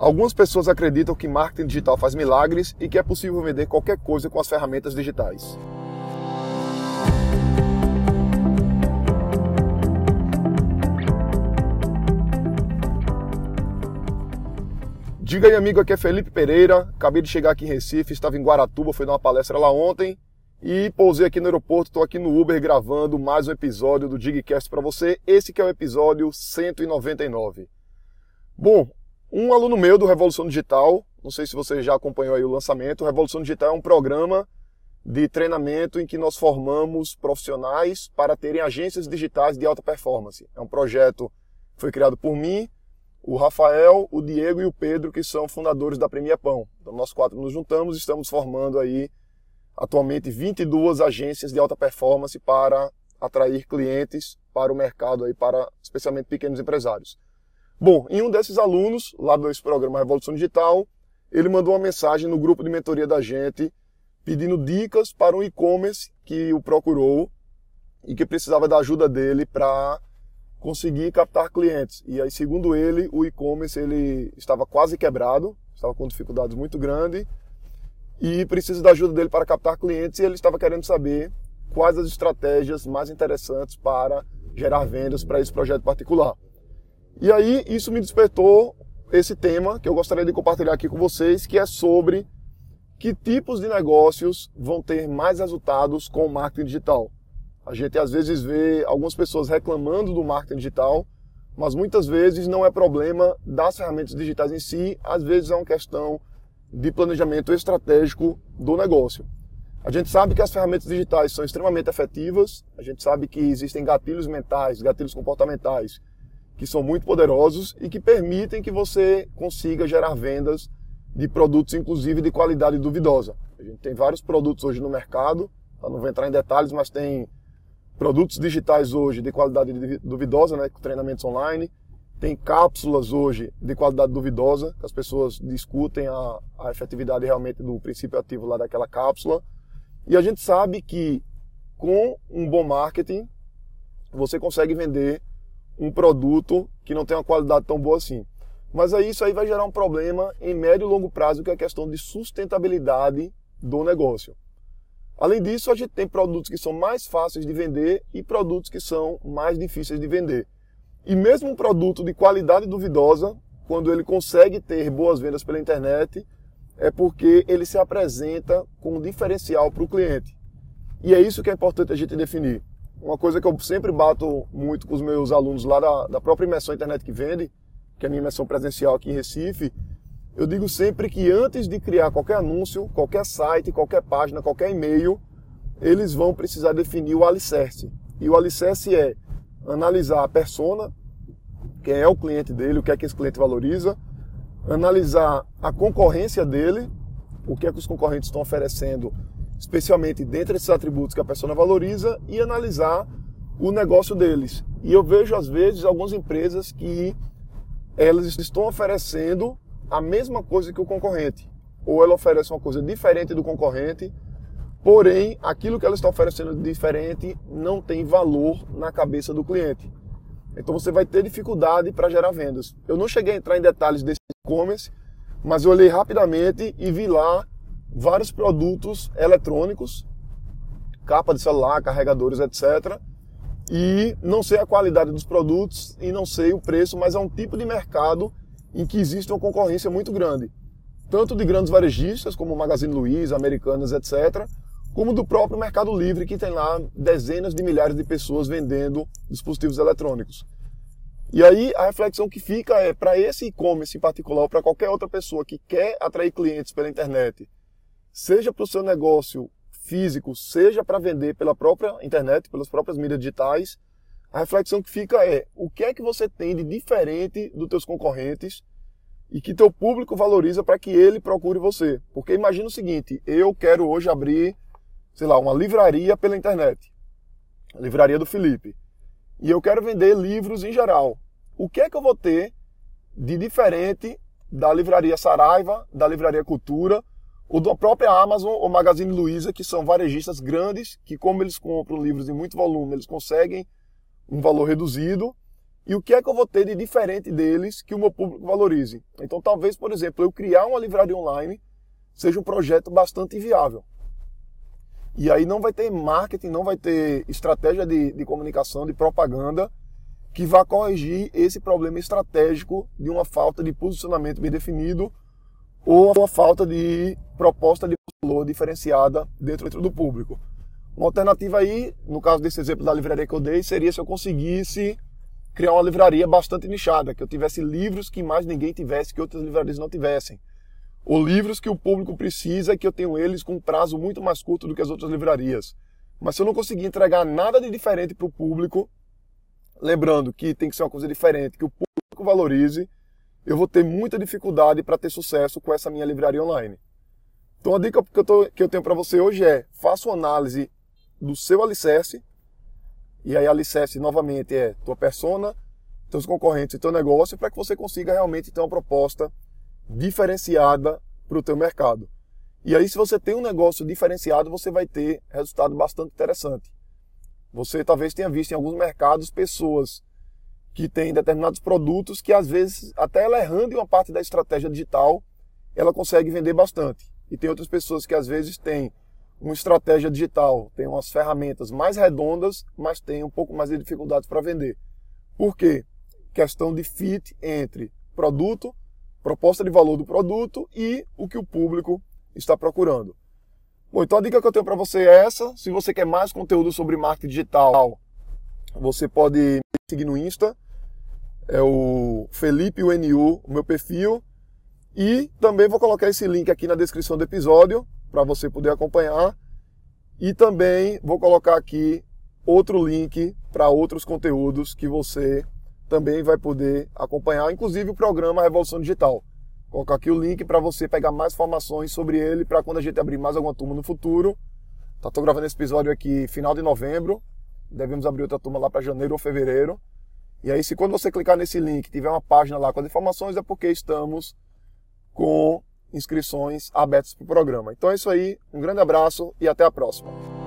Algumas pessoas acreditam que marketing digital faz milagres e que é possível vender qualquer coisa com as ferramentas digitais. Diga aí, amigo, aqui é Felipe Pereira. Acabei de chegar aqui em Recife, estava em Guaratuba, fui dar uma palestra lá ontem e pousei aqui no aeroporto. Estou aqui no Uber gravando mais um episódio do Digcast para você. Esse que é o episódio 199. Bom, um aluno meu do Revolução Digital, não sei se você já acompanhou aí o lançamento, o Revolução Digital é um programa de treinamento em que nós formamos profissionais para terem agências digitais de alta performance. É um projeto que foi criado por mim, o Rafael, o Diego e o Pedro, que são fundadores da Premier Pão. Então, nós quatro nos juntamos e estamos formando aí atualmente 22 agências de alta performance para atrair clientes para o mercado aí para especialmente pequenos empresários. Bom, em um desses alunos, lá desse programa Revolução Digital, ele mandou uma mensagem no grupo de mentoria da gente, pedindo dicas para um e-commerce que o procurou e que precisava da ajuda dele para conseguir captar clientes. E aí, segundo ele, o e-commerce ele estava quase quebrado, estava com dificuldades muito grandes e precisa da ajuda dele para captar clientes e ele estava querendo saber quais as estratégias mais interessantes para gerar vendas para esse projeto particular. E aí isso me despertou esse tema que eu gostaria de compartilhar aqui com vocês, que é sobre que tipos de negócios vão ter mais resultados com o marketing digital. A gente às vezes vê algumas pessoas reclamando do marketing digital, mas muitas vezes não é problema das ferramentas digitais em si, às vezes é uma questão de planejamento estratégico do negócio. A gente sabe que as ferramentas digitais são extremamente efetivas, a gente sabe que existem gatilhos mentais, gatilhos comportamentais que são muito poderosos e que permitem que você consiga gerar vendas de produtos, inclusive de qualidade duvidosa. A gente tem vários produtos hoje no mercado, tá? não vou entrar em detalhes, mas tem produtos digitais hoje de qualidade duvidosa, né, com treinamentos online. Tem cápsulas hoje de qualidade duvidosa, que as pessoas discutem a, a efetividade realmente do princípio ativo lá daquela cápsula. E a gente sabe que com um bom marketing, você consegue vender um produto que não tem uma qualidade tão boa assim. Mas aí isso aí vai gerar um problema em médio e longo prazo, que é a questão de sustentabilidade do negócio. Além disso, a gente tem produtos que são mais fáceis de vender e produtos que são mais difíceis de vender. E mesmo um produto de qualidade duvidosa, quando ele consegue ter boas vendas pela internet, é porque ele se apresenta com um diferencial para o cliente. E é isso que é importante a gente definir. Uma coisa que eu sempre bato muito com os meus alunos lá da, da própria imersão Internet que Vende, que é a minha imersão presencial aqui em Recife, eu digo sempre que antes de criar qualquer anúncio, qualquer site, qualquer página, qualquer e-mail, eles vão precisar definir o alicerce. E o alicerce é analisar a persona, quem é o cliente dele, o que é que esse cliente valoriza, analisar a concorrência dele, o que é que os concorrentes estão oferecendo especialmente dentre esses atributos que a pessoa valoriza e analisar o negócio deles. E eu vejo às vezes algumas empresas que elas estão oferecendo a mesma coisa que o concorrente, ou ela oferece uma coisa diferente do concorrente, porém aquilo que ela está oferecendo diferente não tem valor na cabeça do cliente. Então você vai ter dificuldade para gerar vendas. Eu não cheguei a entrar em detalhes desse e-commerce, mas eu olhei rapidamente e vi lá vários produtos eletrônicos, capa de celular, carregadores, etc. E não sei a qualidade dos produtos e não sei o preço, mas é um tipo de mercado em que existe uma concorrência muito grande. Tanto de grandes varejistas, como Magazine Luiza, Americanas, etc., como do próprio Mercado Livre, que tem lá dezenas de milhares de pessoas vendendo dispositivos eletrônicos. E aí a reflexão que fica é para esse e-commerce em particular, ou para qualquer outra pessoa que quer atrair clientes pela internet seja para o seu negócio físico, seja para vender pela própria internet, pelas próprias mídias digitais, a reflexão que fica é o que é que você tem de diferente dos teus concorrentes e que teu público valoriza para que ele procure você. Porque imagina o seguinte, eu quero hoje abrir, sei lá, uma livraria pela internet. A livraria do Felipe. E eu quero vender livros em geral. O que é que eu vou ter de diferente da livraria Saraiva, da livraria Cultura o da própria Amazon ou Magazine Luiza, que são varejistas grandes, que como eles compram livros em muito volume, eles conseguem um valor reduzido e o que é que eu vou ter de diferente deles que o meu público valorize. Então, talvez, por exemplo, eu criar uma livraria online seja um projeto bastante viável. E aí não vai ter marketing, não vai ter estratégia de, de comunicação, de propaganda que vá corrigir esse problema estratégico de uma falta de posicionamento bem definido ou uma falta de proposta de valor diferenciada dentro, do público. Uma alternativa aí, no caso desse exemplo da livraria que eu dei, seria se eu conseguisse criar uma livraria bastante nichada, que eu tivesse livros que mais ninguém tivesse, que outras livrarias não tivessem. Ou livros que o público precisa que eu tenho eles com um prazo muito mais curto do que as outras livrarias. Mas se eu não conseguir entregar nada de diferente para o público, lembrando que tem que ser uma coisa diferente, que o público valorize, eu vou ter muita dificuldade para ter sucesso com essa minha livraria online. Então a dica que eu, tô, que eu tenho para você hoje é, faça uma análise do seu alicerce, e aí alicerce novamente é tua persona, teus concorrentes e teu negócio, para que você consiga realmente ter uma proposta diferenciada para o teu mercado. E aí se você tem um negócio diferenciado, você vai ter resultado bastante interessante. Você talvez tenha visto em alguns mercados pessoas que tem determinados produtos que às vezes, até ela errando em uma parte da estratégia digital, ela consegue vender bastante. E tem outras pessoas que às vezes têm uma estratégia digital, tem umas ferramentas mais redondas, mas tem um pouco mais de dificuldades para vender. Por quê? Questão de fit entre produto, proposta de valor do produto e o que o público está procurando. Bom, então a dica que eu tenho para você é essa. Se você quer mais conteúdo sobre marketing digital, você pode me seguir no Insta, é o Felipe UNU, o meu perfil. E também vou colocar esse link aqui na descrição do episódio para você poder acompanhar. E também vou colocar aqui outro link para outros conteúdos que você também vai poder acompanhar, inclusive o programa Revolução Digital. Vou colocar aqui o link para você pegar mais informações sobre ele para quando a gente abrir mais alguma turma no futuro. Tá, tô gravando esse episódio aqui final de novembro. Devemos abrir outra turma lá para janeiro ou fevereiro. E aí, se quando você clicar nesse link tiver uma página lá com as informações, é porque estamos com inscrições abertas para o programa. Então é isso aí, um grande abraço e até a próxima.